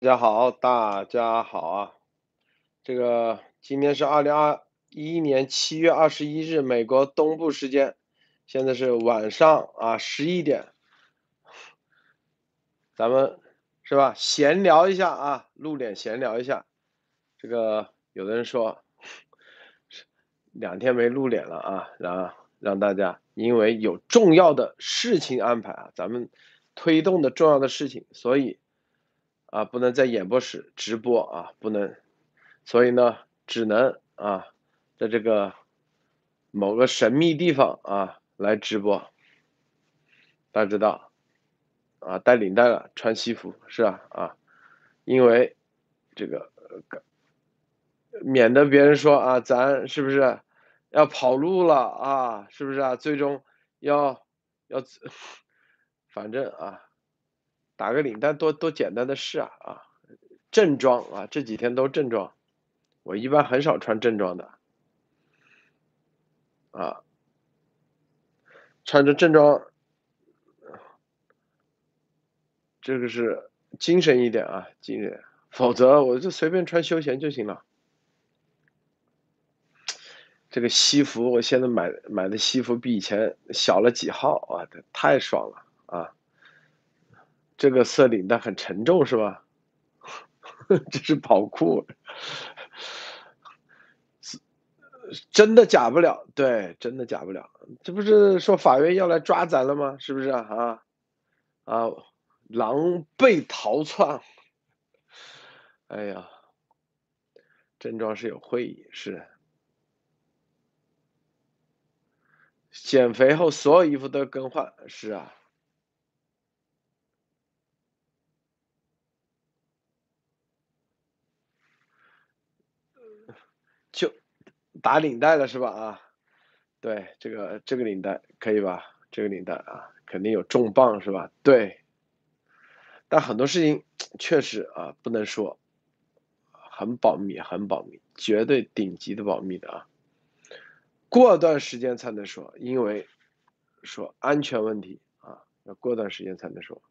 大家好，大家好啊！这个今天是二零二一年七月二十一日，美国东部时间，现在是晚上啊十一点，咱们是吧？闲聊一下啊，露脸闲聊一下。这个有的人说两天没露脸了啊，让让大家因为有重要的事情安排啊，咱们推动的重要的事情，所以。啊，不能在演播室直播啊，不能，所以呢，只能啊，在这个某个神秘地方啊来直播。大家知道，啊，带领带了，穿西服是吧？啊，因为这个，免得别人说啊，咱是不是要跑路了啊？是不是啊？最终要要，反正啊。打个领带多多简单的事啊啊，正装啊，这几天都正装，我一般很少穿正装的，啊，穿着正装，这个是精神一点啊，精神，否则我就随便穿休闲就行了。这个西服，我现在买买的西服比以前小了几号啊，太爽了啊！这个色领带很沉重是吧？这是跑酷，真的假不了，对，真的假不了。这不是说法院要来抓咱了吗？是不是啊？啊，狼狈逃窜。哎呀，症状是有会议，是减肥后所有衣服都更换，是啊。打领带了是吧？啊，对，这个这个领带可以吧？这个领带啊，肯定有重磅是吧？对，但很多事情确实啊不能说，很保密，很保密，绝对顶级的保密的啊。过段时间才能说，因为说安全问题啊，要过段时间才能说。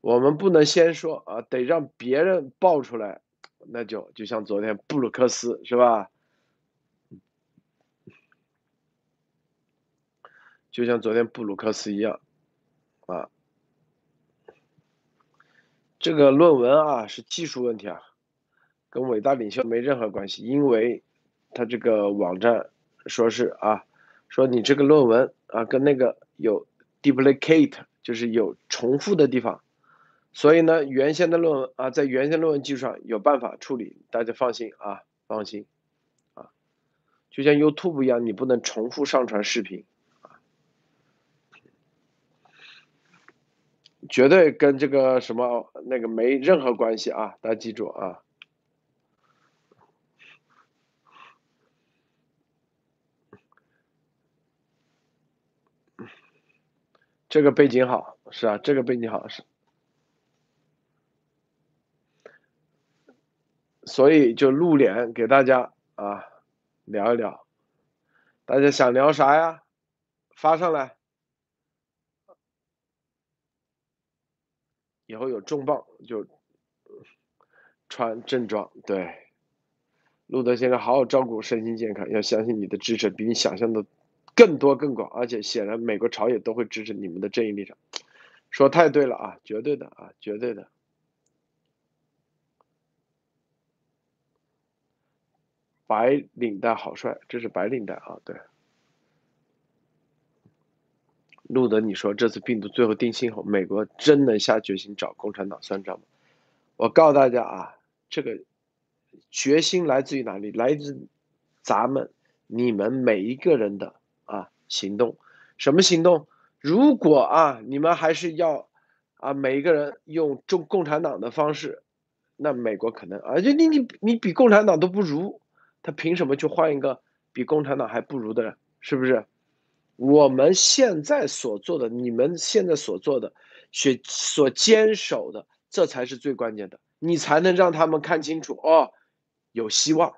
我们不能先说啊，得让别人爆出来。那就就像昨天布鲁克斯是吧？就像昨天布鲁克斯一样，啊，这个论文啊是技术问题啊，跟伟大领袖没任何关系，因为他这个网站说是啊，说你这个论文啊跟那个有 duplicate，就是有重复的地方。所以呢，原先的论文啊，在原先论文基础上有办法处理，大家放心啊，放心啊，就像 YouTube 一样，你不能重复上传视频绝对跟这个什么那个没任何关系啊，大家记住啊，这个背景好是啊，这个背景好是。所以就露脸给大家啊聊一聊，大家想聊啥呀？发上来，以后有重磅就穿正装。对，路德先生好好照顾身心健康，要相信你的支持比你想象的更多更广，而且显然美国朝野都会支持你们的正义立场。说太对了啊，绝对的啊，绝对的。白领带好帅，这是白领带啊！对，路德，你说这次病毒最后定性后，美国真能下决心找共产党算账吗？我告诉大家啊，这个决心来自于哪里？来自咱们、你们每一个人的啊行动。什么行动？如果啊，你们还是要啊，每一个人用中共产党的方式，那美国可能啊，就你你你比共产党都不如。他凭什么去换一个比共产党还不如的人？是不是？我们现在所做的，你们现在所做的，所所坚守的，这才是最关键的，你才能让他们看清楚哦，有希望，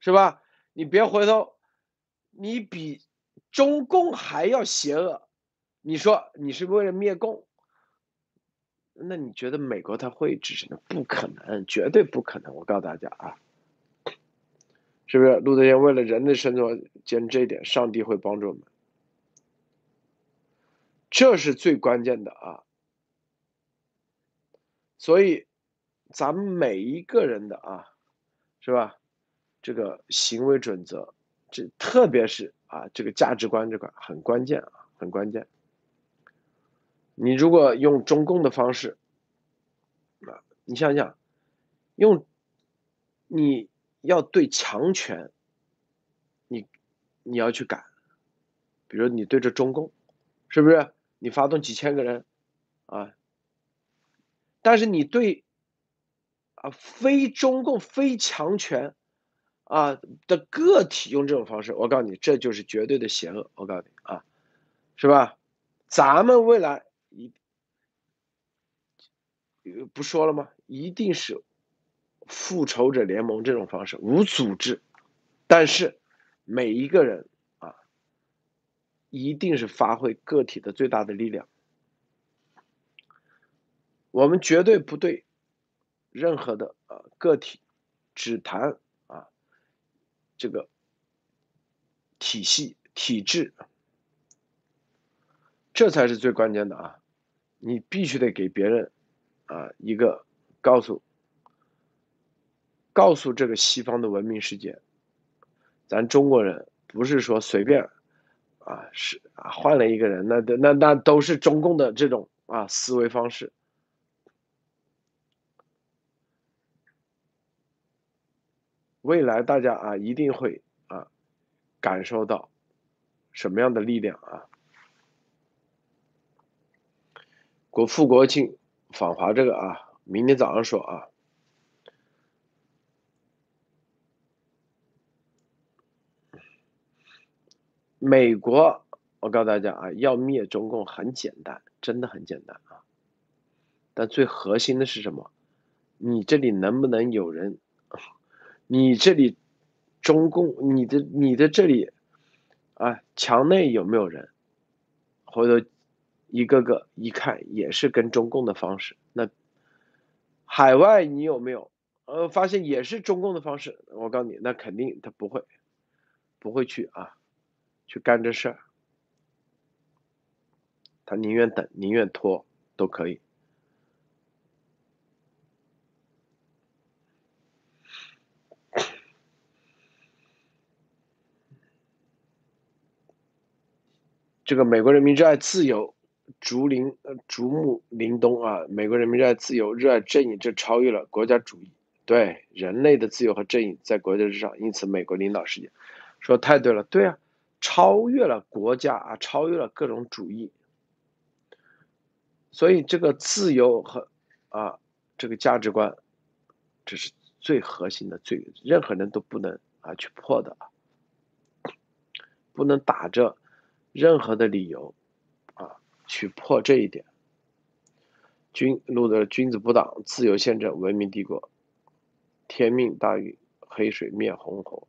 是吧？你别回头，你比中共还要邪恶，你说你是为了灭共，那你觉得美国他会支持呢？不可能，绝对不可能！我告诉大家啊，是不是？路德先为了人的生存，坚持这一点，上帝会帮助我们，这是最关键的啊。所以，咱们每一个人的啊，是吧？这个行为准则，这特别是啊，这个价值观这块很关键啊，很关键。你如果用中共的方式，啊，你想想，用你要对强权，你你要去赶，比如你对着中共，是不是？你发动几千个人，啊，但是你对啊非中共非强权啊的个体用这种方式，我告诉你，这就是绝对的邪恶。我告诉你啊，是吧？咱们未来。一不说了吗？一定是复仇者联盟这种方式，无组织，但是每一个人，一定是发挥个体的最大的力量。我们绝对不对任何的啊个体只谈啊这个体系体制，这才是最关键的啊！你必须得给别人，啊，一个告诉，告诉这个西方的文明世界，咱中国人不是说随便，啊，是啊，换了一个人，那那那都是中共的这种啊思维方式。未来大家啊一定会啊感受到什么样的力量啊？国副国庆访华这个啊，明天早上说啊。美国，我告诉大家啊，要灭中共很简单，真的很简单啊。但最核心的是什么？你这里能不能有人？你这里中共，你的你的这里啊，墙内有没有人？回头？一个个一看也是跟中共的方式，那海外你有没有？呃，发现也是中共的方式。我告诉你，那肯定他不会，不会去啊，去干这事儿。他宁愿等，宁愿拖，都可以。这个美国人民热爱自由。竹林呃，竹木林东啊，美国人民热爱自由，热爱正义，这超越了国家主义。对人类的自由和正义在国家之上，因此美国领导世界，说太对了，对啊，超越了国家啊，超越了各种主义。所以这个自由和啊这个价值观，这是最核心的，最任何人都不能啊去破的，不能打着任何的理由啊。去破这一点，君路德君子不党，自由宪政，文明帝国，天命大运，黑水灭红火，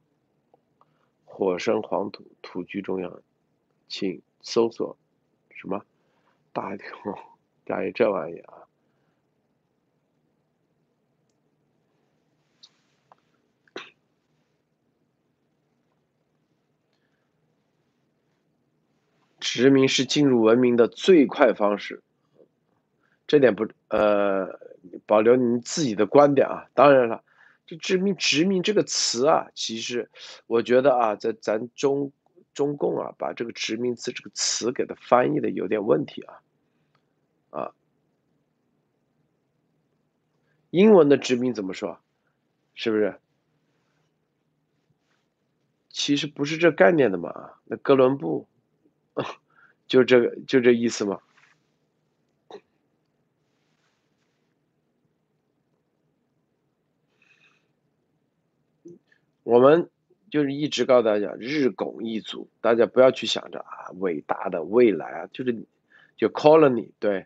火生黄土，土居中央，请搜索什么大牛，大于这玩意啊！殖民是进入文明的最快方式，这点不呃保留你自己的观点啊。当然了，这殖民殖民这个词啊，其实我觉得啊，在咱中中共啊，把这个殖民词这个词给它翻译的有点问题啊啊。英文的殖民怎么说？是不是？其实不是这概念的嘛？那哥伦布。就这个，就这意思吗？我们就是一直告诉大家，日拱一卒，大家不要去想着啊，伟大的未来啊，就是就 colony，对，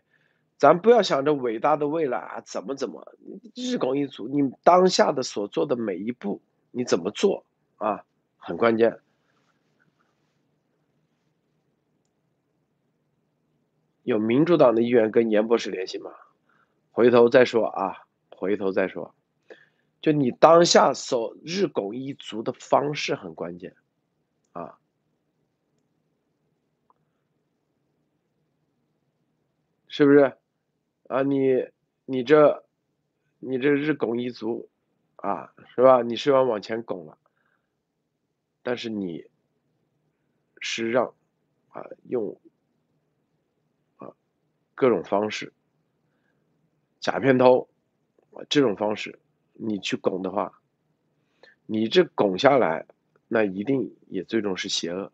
咱不要想着伟大的未来啊，怎么怎么，日拱一卒，你当下的所做的每一步，你怎么做啊，很关键。有民主党的议员跟严博士联系吗？回头再说啊，回头再说。就你当下所日拱一卒的方式很关键，啊，是不是？啊，你你这你这日拱一卒，啊，是吧？你虽然往前拱了，但是你是让啊用啊各种方式假片头啊这种方式。你去拱的话，你这拱下来，那一定也最终是邪恶。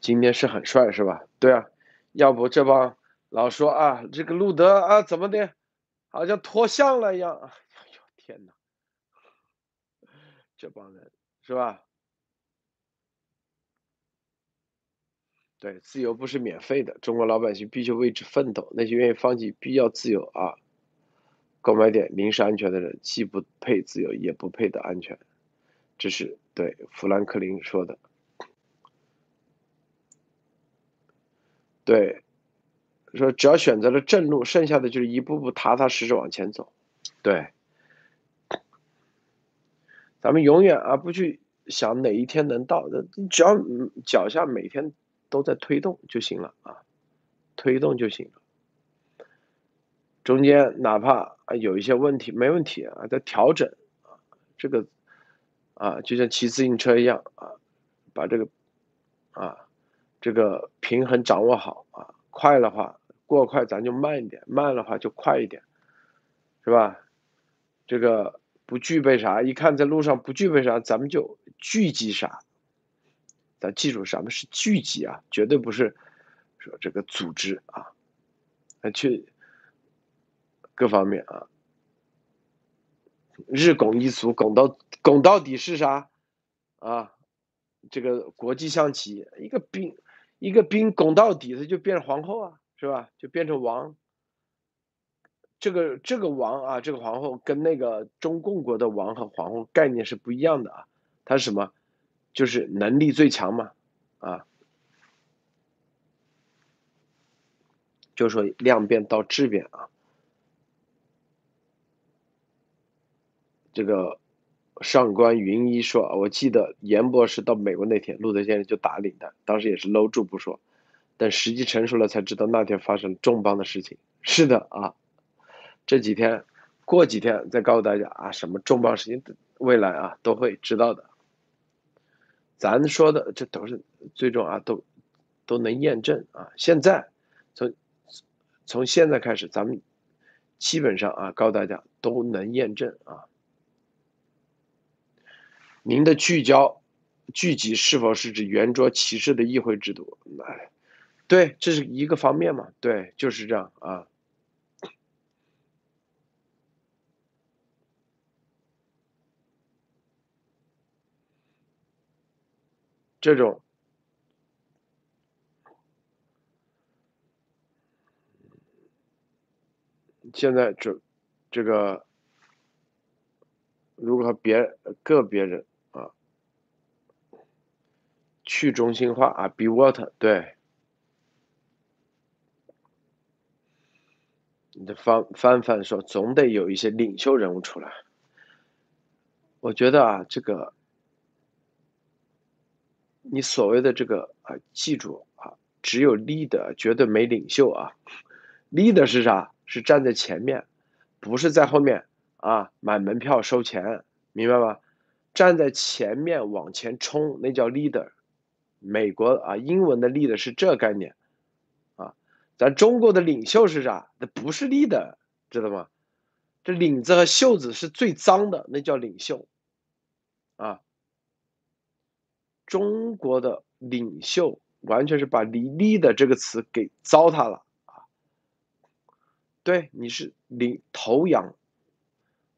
今天是很帅是吧？对啊，要不这帮老说啊，这个路德啊怎么的，好像脱相了一样。哎呦天哪，这帮人是吧？对，自由不是免费的，中国老百姓必须为之奋斗。那些愿意放弃必要自由啊，购买点临时安全的人，既不配自由，也不配得安全。这是对富兰克林说的。对，说只要选择了正路，剩下的就是一步步踏踏实实往前走。对，咱们永远啊不去想哪一天能到，只要脚下每天。都在推动就行了啊，推动就行了。中间哪怕啊有一些问题，没问题啊，在调整啊，这个啊就像骑自行车一样啊，把这个啊这个平衡掌握好啊，快的话过快咱就慢一点，慢的话就快一点，是吧？这个不具备啥，一看在路上不具备啥，咱们就聚集啥。咱记住，什么是聚集啊？绝对不是说这个组织啊，去各方面啊，日拱一卒，拱到拱到底是啥啊？这个国际象棋，一个兵一个兵拱到底，他就变成皇后啊，是吧？就变成王。这个这个王啊，这个皇后跟那个中共国的王和皇后概念是不一样的啊，它是什么？就是能力最强嘛，啊，就说量变到质变啊。这个上官云一说，我记得严博士到美国那天，路德先生就打领带，当时也是搂住不说，等时机成熟了才知道那天发生重磅的事情。是的啊，这几天过几天再告诉大家啊，什么重磅事情，未来啊都会知道的。咱说的这都是最终啊，都都能验证啊。现在从从现在开始，咱们基本上啊，告诉大家都能验证啊。您的聚焦聚集是否是指圆桌骑士的议会制度？哎，对，这是一个方面嘛。对，就是这样啊。这种现在这这个如果别个别人啊去中心化啊，be what 对，你的翻翻翻说总得有一些领袖人物出来，我觉得啊这个。你所谓的这个啊，记住啊，只有 leader，绝对没领袖啊。leader 是啥？是站在前面，不是在后面啊买门票收钱，明白吗？站在前面往前冲，那叫 leader。美国啊，英文的 leader 是这概念啊。咱中国的领袖是啥？那不是 leader，知道吗？这领子和袖子是最脏的，那叫领袖啊。中国的领袖完全是把“李立”的这个词给糟蹋了啊！对，你是领头羊，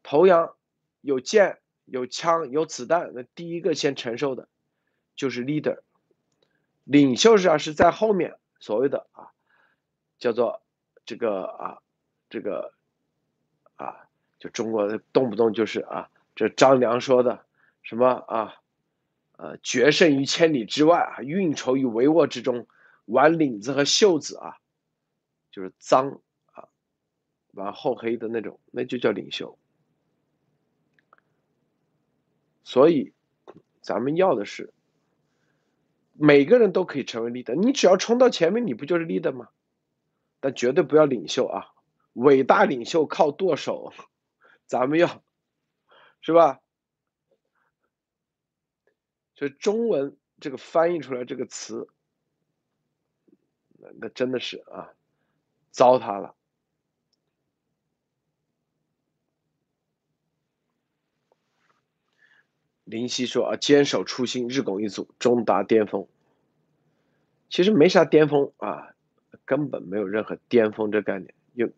头羊有剑、有枪、有子弹，那第一个先承受的，就是 leader。领袖是啊，是在后面所谓的啊，叫做这个啊，这个啊，就中国动不动就是啊，这张良说的什么啊？呃，决胜于千里之外啊，运筹于帷幄之中，挽领子和袖子啊，就是脏啊，玩厚黑的那种，那就叫领袖。所以，咱们要的是每个人都可以成为 leader，你只要冲到前面，你不就是 leader 吗？但绝对不要领袖啊！伟大领袖靠剁手，咱们要是吧？所以中文这个翻译出来这个词，那那真的是啊，糟蹋了。林夕说啊，坚守初心，日拱一卒，终达巅峰。其实没啥巅峰啊，根本没有任何巅峰这概念，就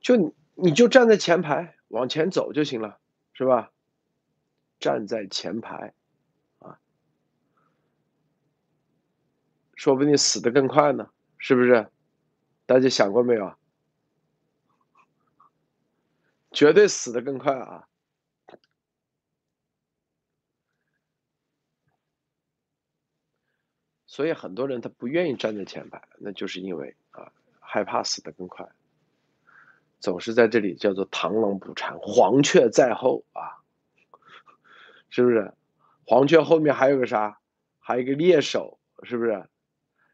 就你就站在前排往前走就行了，是吧？站在前排。说不定死的更快呢，是不是？大家想过没有？绝对死的更快啊！所以很多人他不愿意站在前排，那就是因为啊，害怕死的更快，总是在这里叫做螳螂捕蝉，黄雀在后啊，是不是？黄雀后面还有个啥？还有一个猎手，是不是？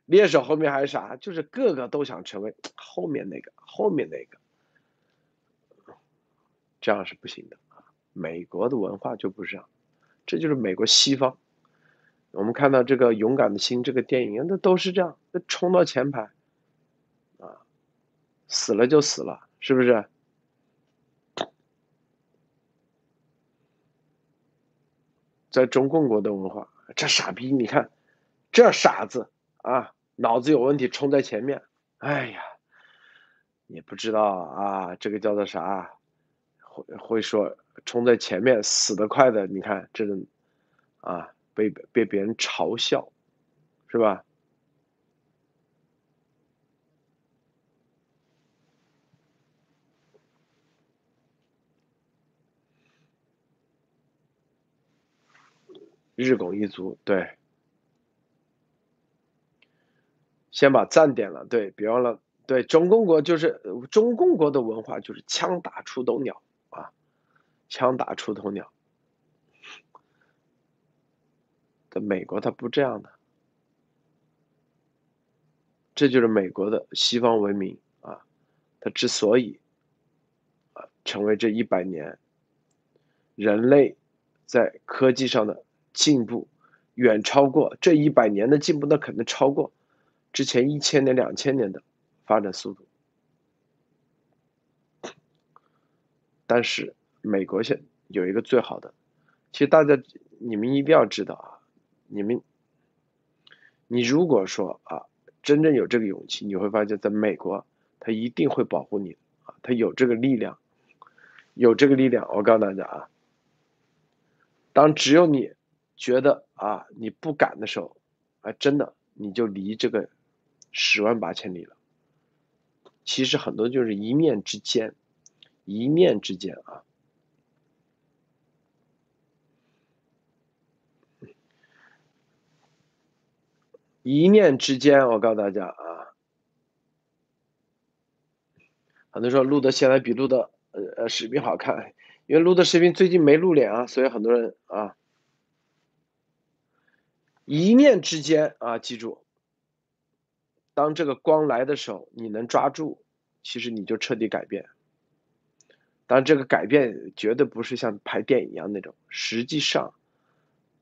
猎手后面还有啥？就是个个都想成为后面那个，后面那个，这样是不行的啊！美国的文化就不是这样，这就是美国西方。我们看到这个《勇敢的心》这个电影，那都是这样，那冲到前排，啊，死了就死了，是不是？在中共国的文化，这傻逼，你看，这傻子啊！脑子有问题，冲在前面。哎呀，也不知道啊，这个叫做啥？会会说冲在前面死得快的，你看这种啊，被被别人嘲笑，是吧？日拱一卒，对。先把赞点了，对，别忘了，对中共国就是中共国的文化就是枪打出头鸟啊，枪打出头鸟。在美国它不这样的，这就是美国的西方文明啊，它之所以啊成为这一百年人类在科技上的进步远超过这一百年的进步，那肯定超过。之前一千年、两千年的发展速度，但是美国现有一个最好的，其实大家你们一定要知道啊，你们，你如果说啊，真正有这个勇气，你会发现在美国，他一定会保护你啊，他有这个力量，有这个力量。我告诉大家啊，当只有你觉得啊你不敢的时候，啊，真的你就离这个。十万八千里了，其实很多就是一念之间，一念之间啊，一念之间，我告诉大家啊，很多说录的现在比录的呃呃视频好看，因为录的视频最近没露脸啊，所以很多人啊，一念之间啊，记住。当这个光来的时候，你能抓住，其实你就彻底改变。当，这个改变绝对不是像拍电影一样那种，实际上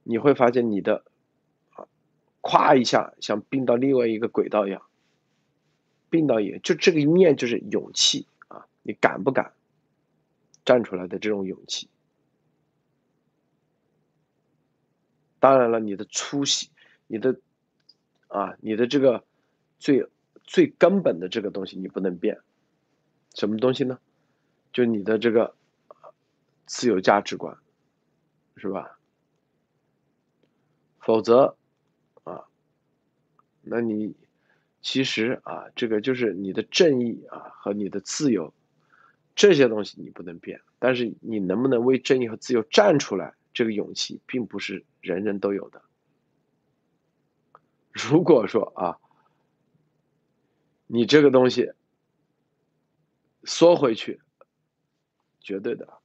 你会发现你的啊，咵一下像并到另外一个轨道一样，并到也就这个一面就是勇气啊，你敢不敢站出来的这种勇气？当然了，你的出息，你的啊，你的这个。最最根本的这个东西你不能变，什么东西呢？就你的这个自由价值观，是吧？否则啊，那你其实啊，这个就是你的正义啊和你的自由这些东西你不能变，但是你能不能为正义和自由站出来，这个勇气并不是人人都有的。如果说啊，你这个东西缩回去，绝对的，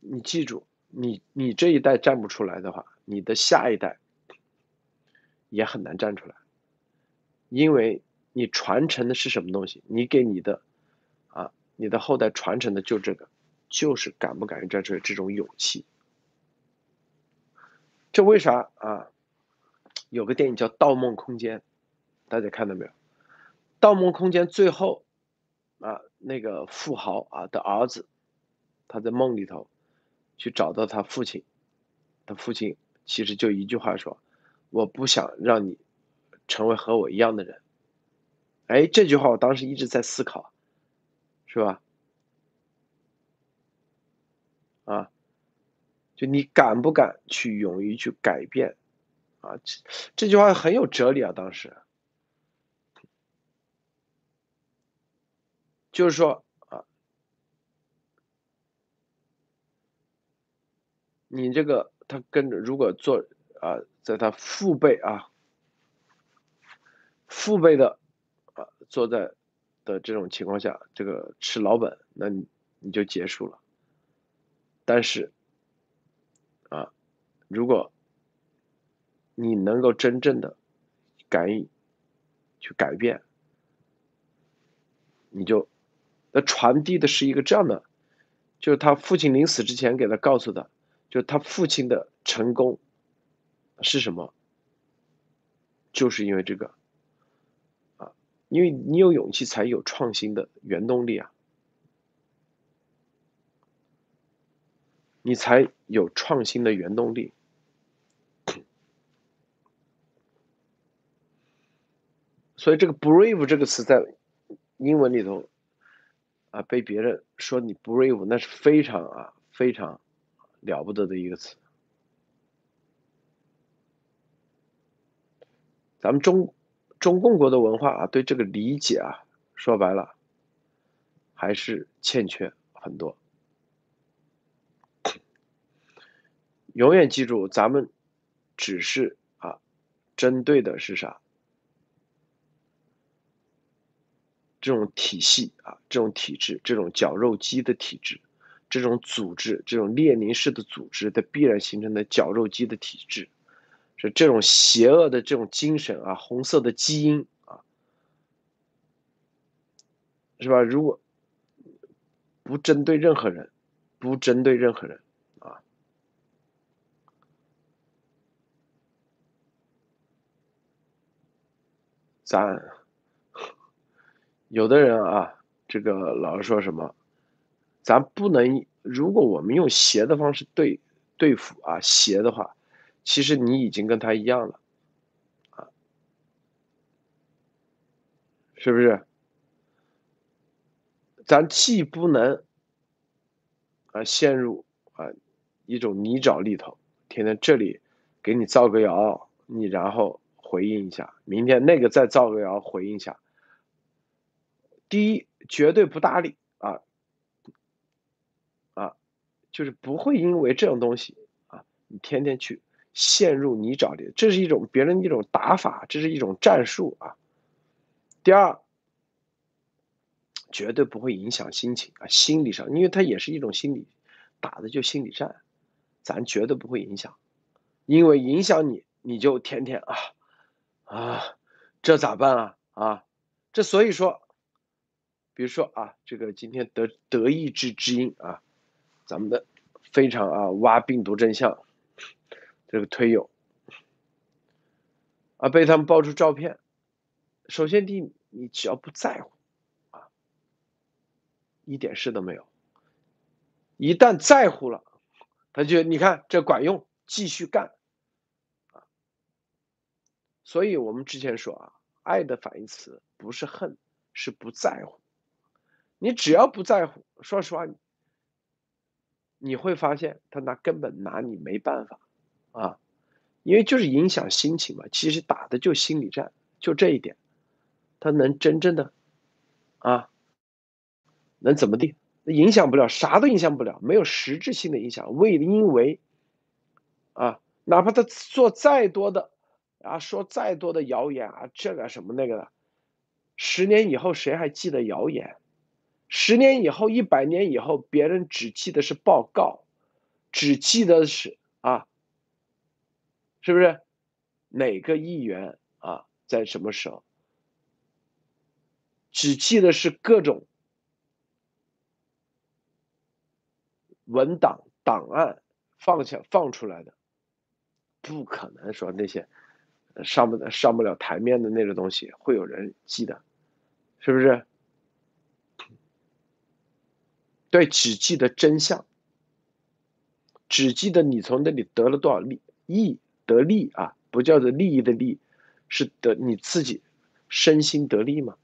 你记住，你你这一代站不出来的话，你的下一代也很难站出来，因为你传承的是什么东西？你给你的啊，你的后代传承的就这个，就是敢不敢于站出来这种勇气。这为啥啊？有个电影叫《盗梦空间》，大家看到没有？《盗梦空间》最后啊，那个富豪啊的儿子，他在梦里头去找到他父亲，他父亲其实就一句话说：“我不想让你成为和我一样的人。”哎，这句话我当时一直在思考，是吧？啊，就你敢不敢去勇于去改变？啊，这这句话很有哲理啊！当时，就是说啊，你这个他跟着，如果做啊，在他父辈啊，父辈的啊，坐在的这种情况下，这个吃老本，那你你就结束了。但是，啊，如果你能够真正的敢于去改变，你就那传递的是一个这样的，就是他父亲临死之前给他告诉的，就他父亲的成功是什么？就是因为这个啊，因为你有勇气，才有创新的原动力啊，你才有创新的原动力。所以这个 brave 这个词在英文里头啊，被别人说你 brave，那是非常啊非常了不得的一个词。咱们中中共国的文化啊，对这个理解啊，说白了还是欠缺很多。永远记住，咱们只是啊，针对的是啥？这种体系啊，这种体制，这种绞肉机的体制，这种组织，这种列宁式的组织的必然形成的绞肉机的体制，是这种邪恶的这种精神啊，红色的基因啊，是吧？如果不针对任何人，不针对任何人啊，咱。有的人啊，这个老是说什么，咱不能，如果我们用邪的方式对对付啊邪的话，其实你已经跟他一样了，啊，是不是？咱既不能啊陷入啊一种泥沼里头，天天这里给你造个谣，你然后回应一下，明天那个再造个谣回应一下。第一，绝对不搭理啊啊，就是不会因为这种东西啊，你天天去陷入泥沼里，这是一种别人一种打法，这是一种战术啊。第二，绝对不会影响心情啊，心理上，因为它也是一种心理打的就心理战，咱绝对不会影响，因为影响你，你就天天啊啊，这咋办啊啊，这所以说。比如说啊，这个今天德德意志之音啊，咱们的非常啊挖病毒真相这个推友啊，被他们爆出照片。首先第一，你只要不在乎啊，一点事都没有。一旦在乎了，他就你看这管用，继续干啊。所以我们之前说啊，爱的反义词不是恨，是不在乎。你只要不在乎，说实话，你会发现他拿根本拿你没办法啊，因为就是影响心情嘛。其实打的就心理战，就这一点，他能真正的啊，能怎么地影响不了，啥都影响不了，没有实质性的影响。为因为，啊，哪怕他做再多的，啊，说再多的谣言啊，这个什么那个的，十年以后谁还记得谣言？十年以后，一百年以后，别人只记得是报告，只记得是啊，是不是？哪个议员啊，在什么时候？只记得是各种。文档档案放下放出来的，不可能说那些上不上不了台面的那个东西会有人记得，是不是？对，只记得真相，只记得你从那里得了多少利益得利啊，不叫做利益的利，是得你自己身心得利嘛。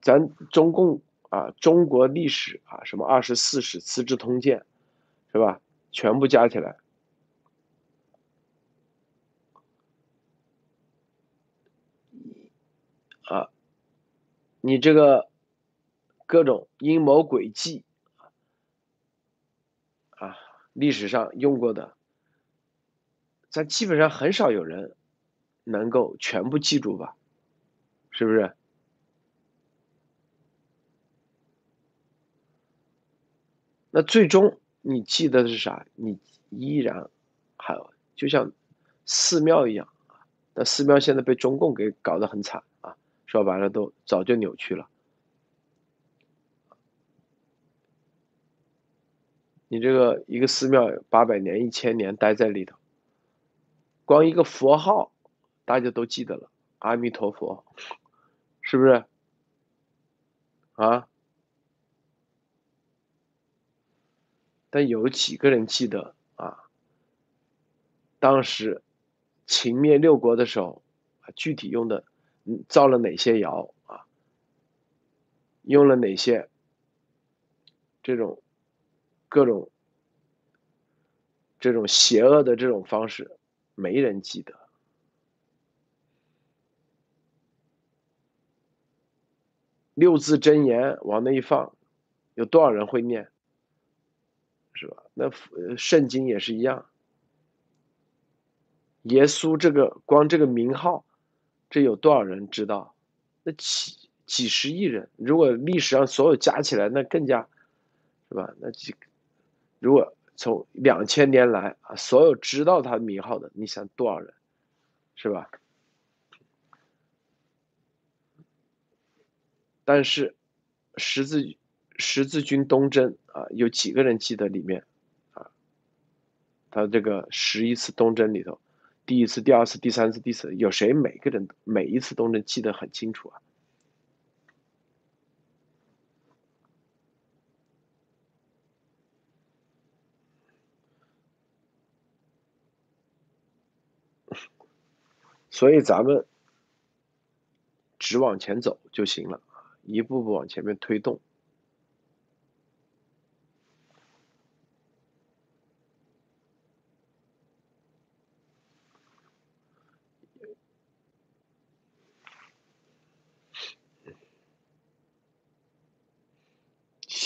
咱中共啊，中国历史啊，什么二十四史、资治通鉴，是吧？全部加起来，啊，你这个各种阴谋诡计啊，历史上用过的，咱基本上很少有人能够全部记住吧？是不是？那最终你记得的是啥？你依然还有，就像寺庙一样。那寺庙现在被中共给搞得很惨，说白了都早就扭曲了。你这个一个寺庙八百年、一千年待在里头，光一个佛号大家都记得了，阿弥陀佛，是不是？啊？但有几个人记得啊？当时秦灭六国的时候，具体用的造了哪些谣啊？用了哪些这种各种这种邪恶的这种方式？没人记得。六字真言往那一放，有多少人会念？是吧？那圣经也是一样。耶稣这个光这个名号，这有多少人知道？那几几十亿人，如果历史上所有加起来，那更加，是吧？那几，如果从两千年来啊，所有知道他名号的，你想多少人，是吧？但是十字。十字军东征啊，有几个人记得里面啊？他这个十一次东征里头，第一次、第二次、第三次、第四，有谁每个人每一次都能记得很清楚啊？所以咱们只往前走就行了，一步步往前面推动。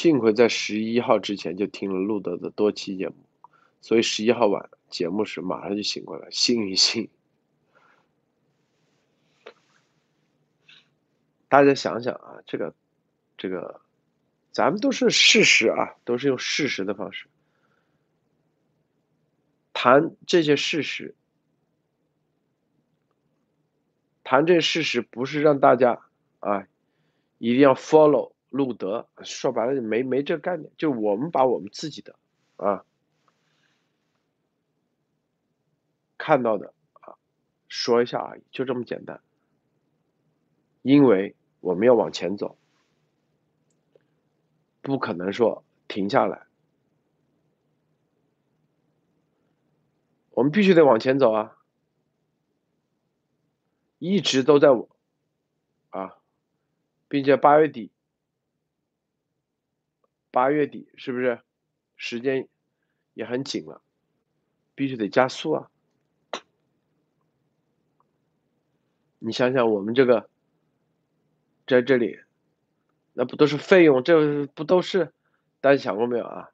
幸亏在十一号之前就听了路德的多期节目，所以十一号晚节目时马上就醒过来，幸运幸。大家想想啊，这个，这个，咱们都是事实啊，都是用事实的方式谈这些事实，谈这事实不是让大家啊一定要 follow。路德说白了就没没这概念，就我们把我们自己的啊看到的啊说一下而已，就这么简单。因为我们要往前走，不可能说停下来，我们必须得往前走啊，一直都在我啊，并且八月底。八月底是不是时间也很紧了？必须得加速啊！你想想，我们这个在这里，那不都是费用？这不都是？大家想过没有啊？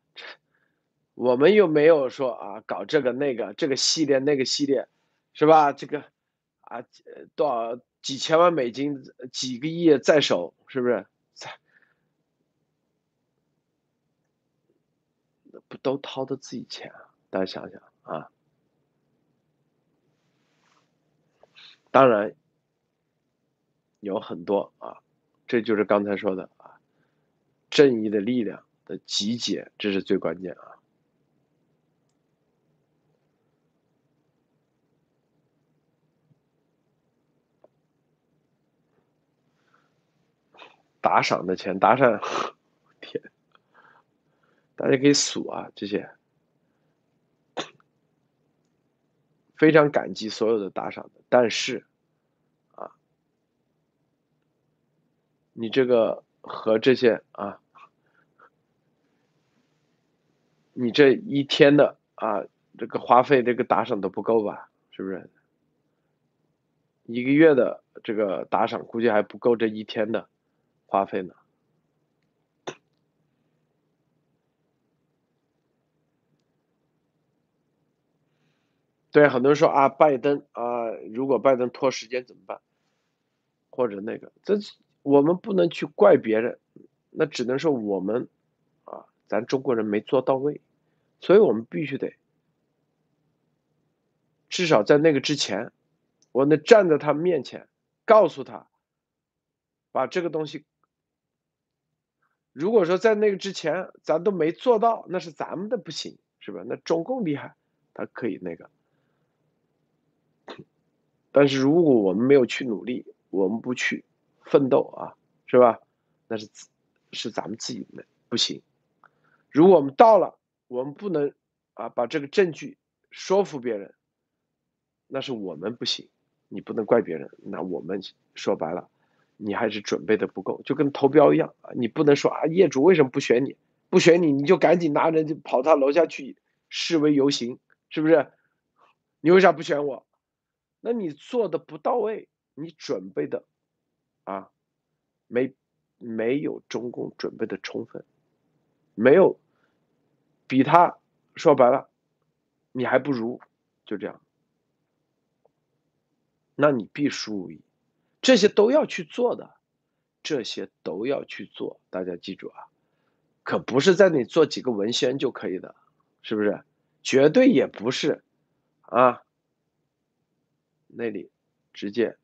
我们又没有说啊，搞这个那个，这个系列那个系列，是吧？这个啊，多少几千万美金，几个亿在手，是不是？在不都掏的自己钱啊？大家想想啊。当然有很多啊，这就是刚才说的啊，正义的力量的集结，这是最关键啊。打赏的钱，打赏，大家可以数啊，这些，非常感激所有的打赏的，但是，啊，你这个和这些啊，你这一天的啊，这个花费，这个打赏都不够吧？是不是？一个月的这个打赏，估计还不够这一天的。花费呢？对，很多人说啊，拜登啊，如果拜登拖时间怎么办？或者那个，这我们不能去怪别人，那只能说我们啊，咱中国人没做到位，所以我们必须得，至少在那个之前，我能站在他面前，告诉他，把这个东西。如果说在那个之前咱都没做到，那是咱们的不行，是吧？那中共厉害，他可以那个。但是如果我们没有去努力，我们不去奋斗啊，是吧？那是是咱们自己的不行。如果我们到了，我们不能啊把这个证据说服别人，那是我们不行，你不能怪别人。那我们说白了。你还是准备的不够，就跟投标一样啊！你不能说啊，业主为什么不选你？不选你，你就赶紧拿人就跑他楼下去示威游行，是不是？你为啥不选我？那你做的不到位，你准备的啊，没没有中共准备的充分，没有比他说白了，你还不如，就这样，那你必输无疑。这些都要去做的，这些都要去做，大家记住啊，可不是在那里做几个文宣就可以的，是不是？绝对也不是，啊，那里直接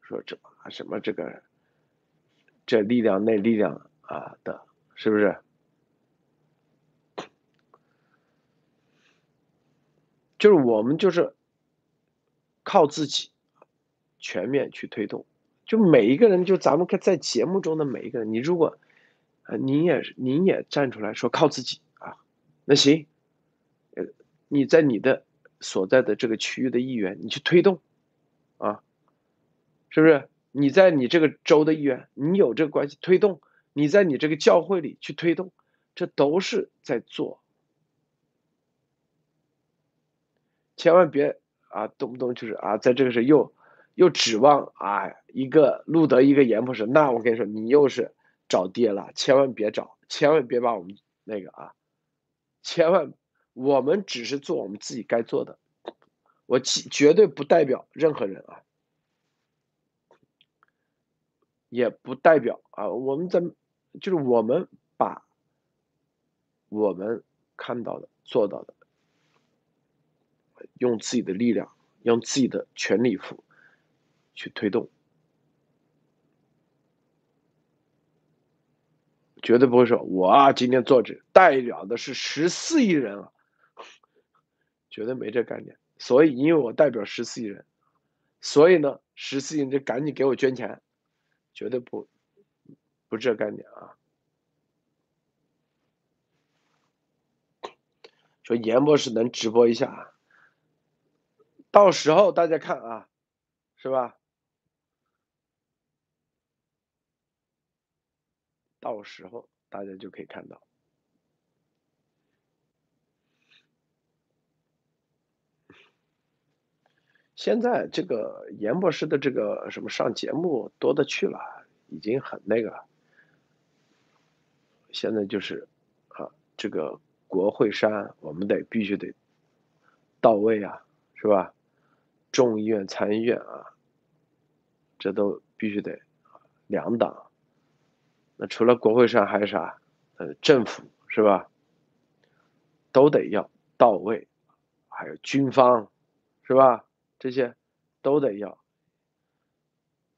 说这啊什么这个这力量那力量啊的，是不是？就是我们就是靠自己。全面去推动，就每一个人，就咱们在节目中的每一个人，你如果，啊，你也你也站出来说靠自己啊，那行，呃，你在你的所在的这个区域的议员，你去推动，啊，是不是？你在你这个州的议员，你有这个关系推动，你在你这个教会里去推动，这都是在做，千万别啊，动不动就是啊，在这个时候又。又指望啊一个路德一个严博士，那我跟你说，你又是找爹了，千万别找，千万别把我们那个啊，千万，我们只是做我们自己该做的，我绝对不代表任何人啊，也不代表啊，我们在就是我们把我们看到的做到的，用自己的力量，用自己的全力以赴。去推动，绝对不会说我啊，今天做这代表的是十四亿人啊，绝对没这概念。所以，因为我代表十四亿人，所以呢，十四亿人就赶紧给我捐钱，绝对不不这概念啊。说严博士能直播一下，到时候大家看啊，是吧？到时候大家就可以看到，现在这个严博士的这个什么上节目多的去了，已经很那个了。现在就是啊，这个国会山我们得必须得到位啊，是吧？众议院、参议院啊，这都必须得两党。那除了国会山还有啥？呃，政府是吧？都得要到位，还有军方，是吧？这些都得要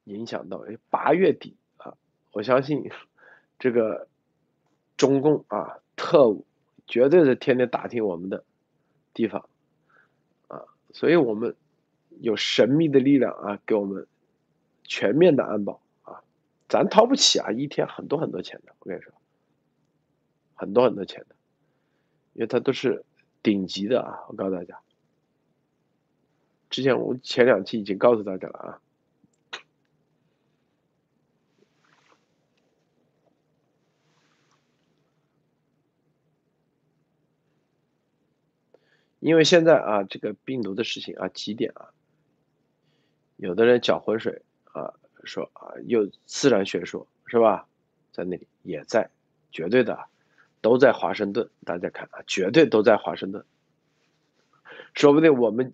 影响到。八月底啊，我相信 这个中共啊，特务绝对是天天打听我们的地方啊，所以我们有神秘的力量啊，给我们全面的安保啊，咱掏不起啊，一天很多很多钱的，我跟你说，很多很多钱的。因为它都是顶级的啊！我告诉大家，之前我前两期已经告诉大家了啊。因为现在啊，这个病毒的事情啊，几点啊？有的人搅浑水啊，说啊，又自然学说是吧？在那里也在，绝对的。都在华盛顿，大家看啊，绝对都在华盛顿。说不定我们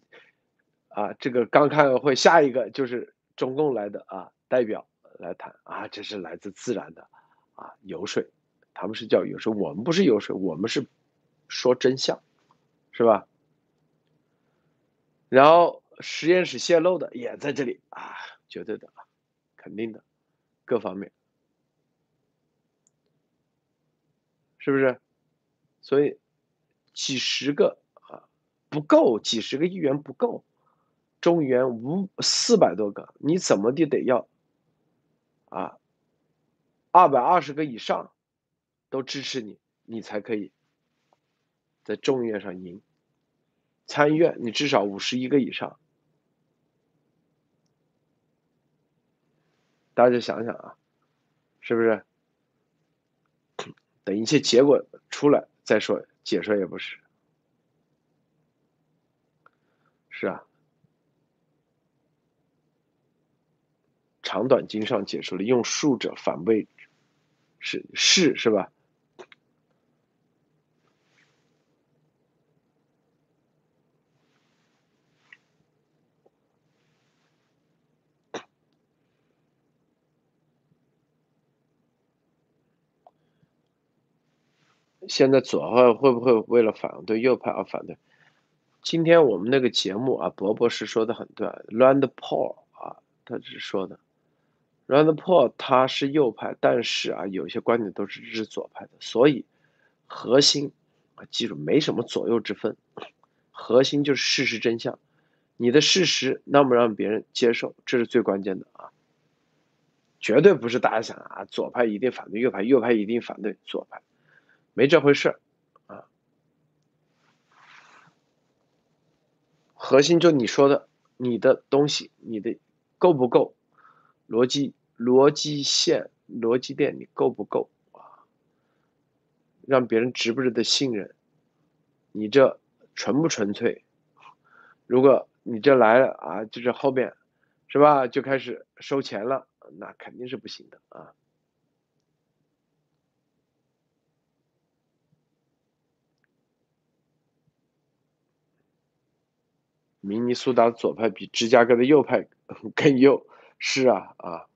啊，这个刚开完会，下一个就是中共来的啊代表来谈啊，这是来自自然的啊游说，他们是叫游说，我们不是游说，我们是说真相，是吧？然后实验室泄露的也在这里啊，绝对的啊，肯定的，各方面。是不是？所以几十个啊不够，几十个议员不够，众议员五四百多个，你怎么的得要啊二百二十个以上都支持你，你才可以在众议院上赢。参议院你至少五十一个以上，大家想想啊，是不是？等一切结果出来再说，解说也不是。是啊，长短经上解说了，用数者反谓是是是吧？现在左派会不会为了反对右派而反对？今天我们那个节目啊，博博士说的很对，Rand Paul 啊，他是说的，Rand Paul 他是右派，但是啊，有些观点都是支持左派的，所以核心啊，记住没什么左右之分，核心就是事实真相，你的事实让不让别人接受，这是最关键的啊，绝对不是大家想啊，左派一定反对右派，右派一定反对左派。没这回事儿啊！核心就你说的，你的东西，你的够不够？逻辑逻辑线、逻辑链，你够不够啊？让别人值不值得信任？你这纯不纯粹？如果你这来了啊，就是后面是吧？就开始收钱了，那肯定是不行的啊！明尼苏达左派比芝加哥的右派更右，是啊啊，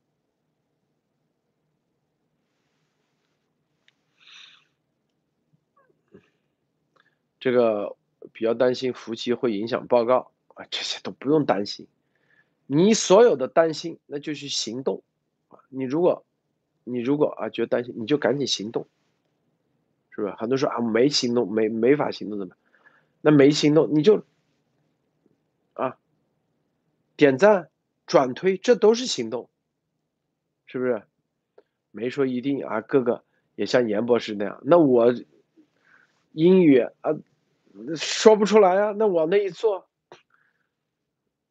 这个比较担心服务器会影响报告啊，这些都不用担心，你所有的担心那就去行动啊，你如果你如果啊觉得担心，你就赶紧行动，是不是？很多说啊没行动没没法行动怎么？那没行动你就啊。点赞、转推，这都是行动，是不是？没说一定啊，各个也像严博士那样。那我英语啊那说不出来啊那往那一坐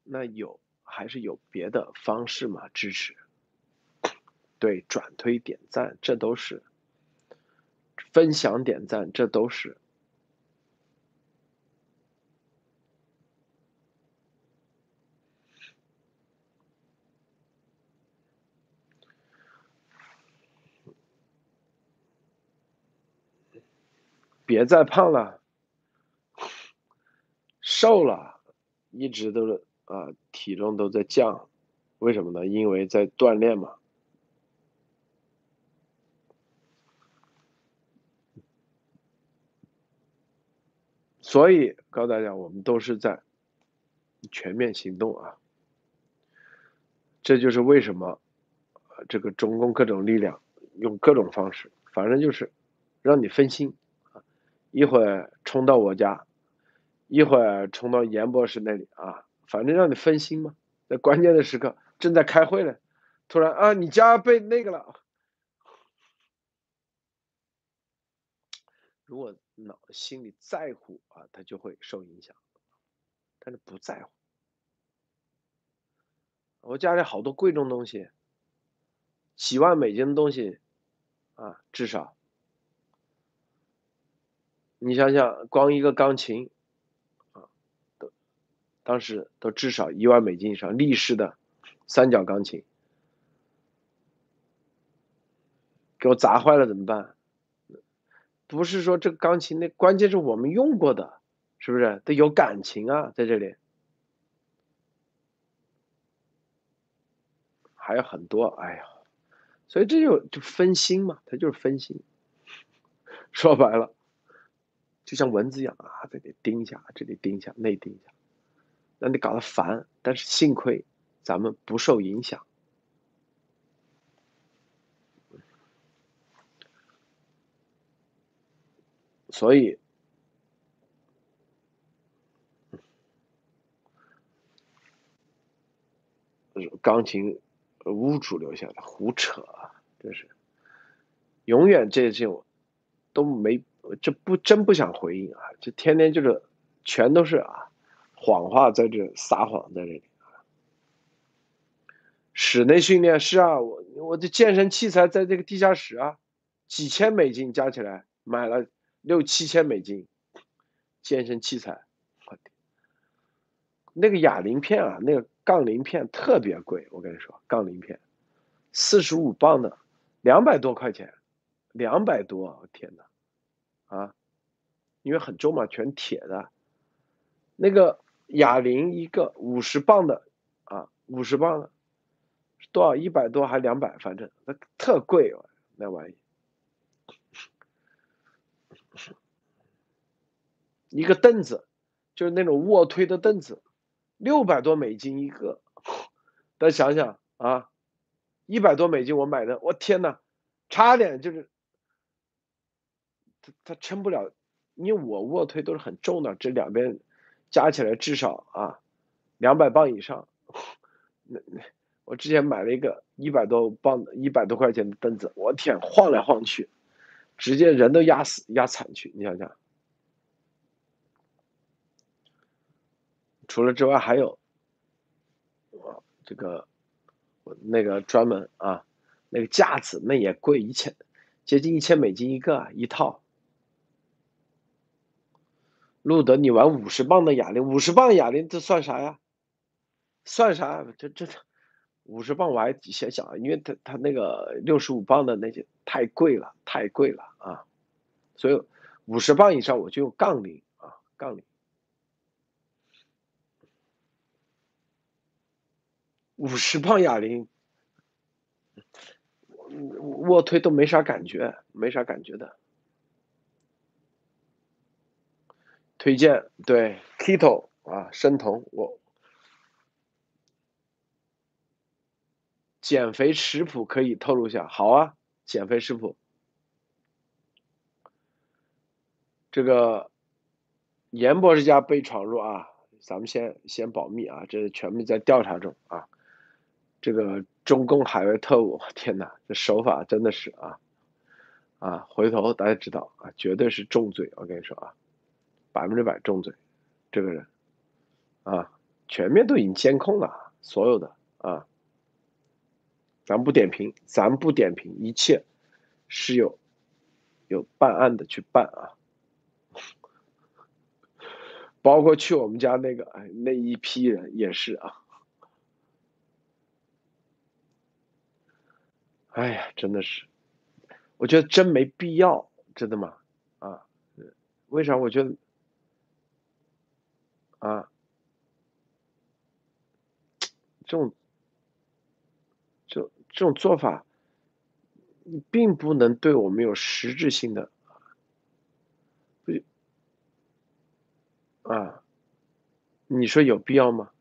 那有还是有别的方式吗支持。对转推点赞这都是分享点赞这都是。别再胖了瘦了，一直都是啊，体重都在降，为什么呢？因为在锻炼嘛。所以告诉大家，我们都是在全面行动啊。这就是为什么，这个中共各种力量用各种方式，反正就是让你分心啊，一会儿冲到我家，一会儿冲到严博士那里啊，反正让你分心嘛。在关键的时刻，正在开会呢，突然啊，你家被那个了。如果脑心里在乎啊，他就会受影响，但是不在乎。我家里好多贵重东西，几万美金的东西，啊，至少，你想想，光一个钢琴，当时都至少一万美金以上，立式的三角钢琴，给我砸坏了怎么办？不是说这个钢琴那关键是我们用过的，是不是？得有感情啊，在这里。还有很多，哎呀，所以这就就分心嘛，它就是分心。说白了，就像蚊子一样啊，这里叮一下，这里叮一下，那叮一下，让你搞得烦。但是幸亏咱们不受影响，所以钢琴。屋主留下的胡扯啊！真是，永远这种都没，这不真不想回应啊！这天天就是全都是啊，谎话在这撒谎在这里。室内训练是啊，我我的健身器材在这个地下室啊，几千美金加起来买了六七千美金，健身器材，我天，那个哑铃片啊，那个。杠铃片特别贵，我跟你说，杠铃片四十五磅的，两百多块钱，两百多，我天哪，啊，因为很重嘛，全铁的。那个哑铃一个五十磅的，啊，五十磅的，多少？一百多还两百？反正那特贵哦，那玩意。一个凳子，就是那种卧推的凳子。六百多美金一个，大家想想啊，一百多美金我买的，我天呐，差点就是他他撑不了，因为我卧推都是很重的，这两边加起来至少啊两百磅以上。那那我之前买了一个一百多磅的一百多块钱的凳子，我天，晃来晃去，直接人都压死压惨去，你想想。除了之外，还有，这个我，那个专门啊，那个架子那也贵一千，接近一千美金一个一套。路德，你玩五十磅的哑铃，五十磅哑铃这算啥呀？算啥？这这这五十磅我还先想，因为他他那个六十五磅的那些太贵了，太贵了啊！所以五十磅以上我就用杠铃啊，杠铃。五十磅哑铃，卧推都没啥感觉，没啥感觉的。推荐对 Keto 啊，生酮我减肥食谱可以透露一下，好啊，减肥食谱。这个严博士家被闯入啊，咱们先先保密啊，这全部在调查中啊。这个中共海外特务，天哪，这手法真的是啊啊！回头大家知道啊，绝对是重罪。我跟你说啊，百分之百重罪，这个人啊，全面都已经监控了，所有的啊，咱不点评，咱不点评，一切是有有办案的去办啊，包括去我们家那个哎那一批人也是啊。哎呀，真的是，我觉得真没必要，真的吗？啊，为啥？我觉得啊，这种这这种做法，并不能对我们有实质性的啊，你说有必要吗？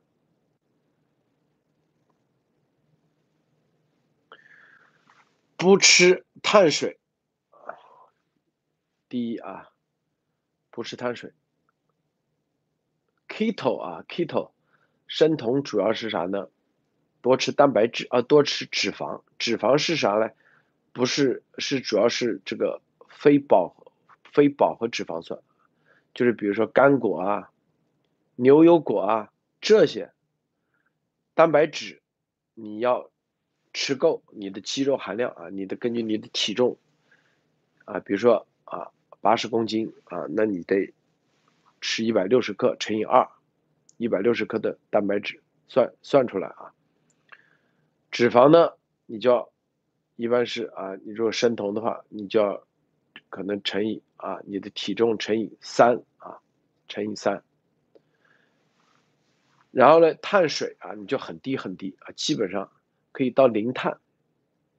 不吃碳水。第一啊，不吃碳水，keto 啊，keto，生酮主要是啥呢？多吃蛋白质啊，多吃脂肪。脂肪是啥呢？不是，是主要是这个非饱非饱和脂肪酸，就是比如说干果啊、牛油果啊这些。蛋白质你要吃够，你的肌肉含量啊，你的根据你的体重啊，比如说啊。八十公斤啊，那你得吃一百六十克乘以二，一百六十克的蛋白质算算出来啊。脂肪呢，你就要一般是啊，你如果生酮的话，你就要可能乘以啊你的体重乘以三啊，乘以三。然后呢，碳水啊，你就很低很低啊，基本上可以到零碳，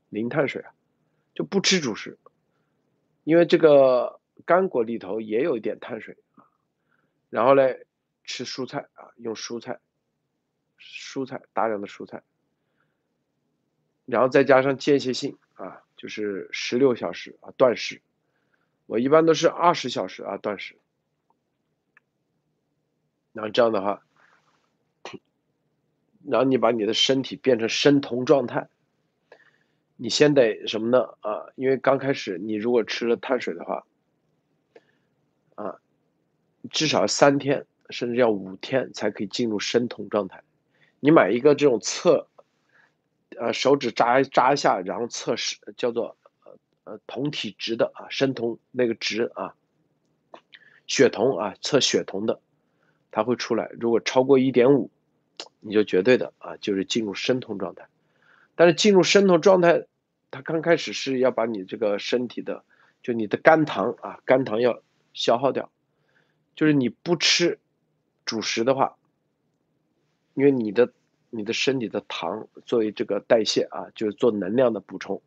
零碳水啊，就不吃主食，因为这个。干果里头也有一点碳水，然后呢，吃蔬菜啊，用蔬菜，蔬菜大量的蔬菜，然后再加上间歇性啊，就是十六小时啊断食，我一般都是二十小时啊断食，然后这样的话，然后你把你的身体变成生酮状态，你先得什么呢啊？因为刚开始你如果吃了碳水的话。至少三天，甚至要五天才可以进入生酮状态。你买一个这种测，呃，手指扎扎一下，然后测试叫做呃呃酮体值的啊，生酮那个值啊，血酮啊，测血酮的，它会出来。如果超过一点五，你就绝对的啊，就是进入生酮状态。但是进入生酮状态，它刚开始是要把你这个身体的，就你的肝糖啊，肝糖要。消耗掉，就是你不吃主食的话，因为你的你的身体的糖作为这个代谢啊，就是做能量的补充，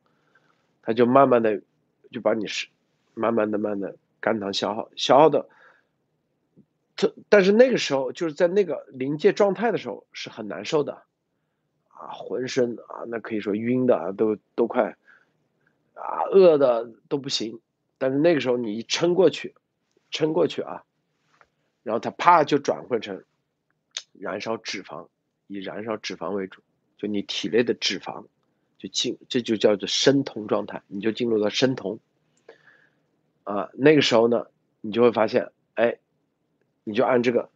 它就慢慢的就把你是慢慢的慢的肝糖消耗消耗的，特但是那个时候就是在那个临界状态的时候是很难受的，啊浑身啊那可以说晕的啊都都快啊饿的都不行，但是那个时候你一撑过去。撑过去啊，然后它啪就转换成燃烧脂肪，以燃烧脂肪为主，就你体内的脂肪就进，这就叫做生酮状态，你就进入了生酮啊。那个时候呢，你就会发现，哎，你就按这个，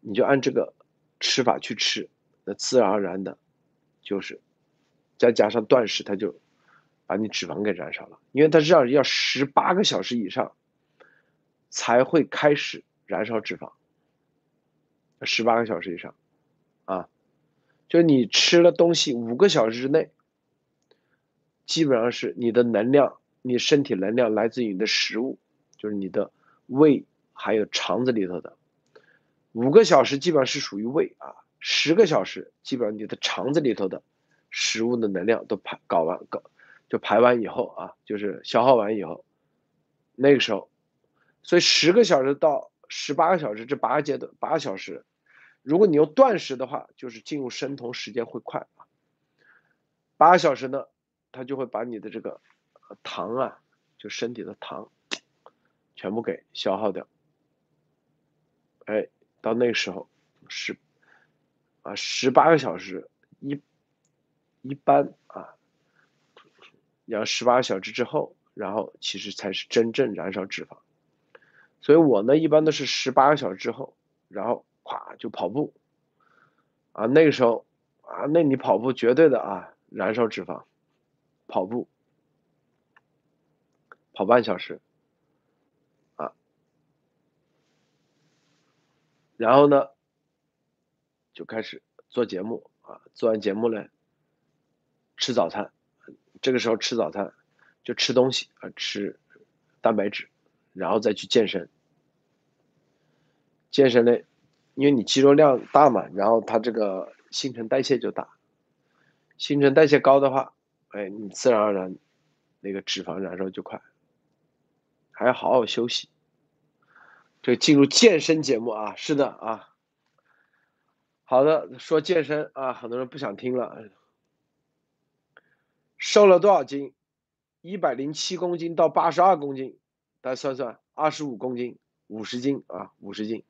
你就按这个吃法去吃，那自然而然的，就是再加上断食，它就把你脂肪给燃烧了，因为它这样要十八个小时以上。才会开始燃烧脂肪，十八个小时以上，啊，就是你吃了东西五个小时之内，基本上是你的能量，你身体能量来自于你的食物，就是你的胃还有肠子里头的，五个小时基本上是属于胃啊，十个小时基本上你的肠子里头的食物的能量都排搞完搞就排完以后啊，就是消耗完以后，那个时候。所以十个小时到十八个小时这八个阶段八个小时，如果你用断食的话，就是进入生酮时间会快啊。八个小时呢，它就会把你的这个糖啊，就身体的糖，全部给消耗掉。哎，到那个时候十啊十八个小时一一般啊，然后十八个小时之后，然后其实才是真正燃烧脂肪。所以我呢，一般都是十八个小时之后，然后咵就跑步，啊，那个时候啊，那你跑步绝对的啊，燃烧脂肪，跑步，跑半小时，啊，然后呢，就开始做节目啊，做完节目呢，吃早餐，这个时候吃早餐就吃东西啊，吃蛋白质，然后再去健身。健身类，因为你肌肉量大嘛，然后它这个新陈代谢就大，新陈代谢高的话，哎，你自然而然那个脂肪燃烧就快，还要好好休息。这进入健身节目啊，是的啊，好的，说健身啊，很多人不想听了。瘦了多少斤？一百零七公斤到八十二公斤，大家算算，二十五公斤，五十斤啊，五十斤，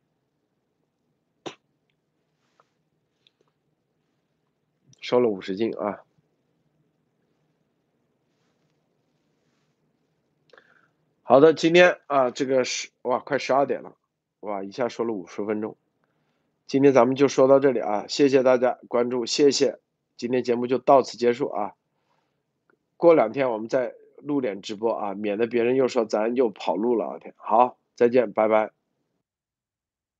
瘦了五十斤啊。好的，今天啊，这个十哇，快十二点了，哇，一下说了五十分钟。今天咱们就说到这里啊，谢谢大家关注，谢谢，今天节目就到此结束啊。过两天我们再露脸直播啊，免得别人又说咱又跑路了。好，再见，拜拜。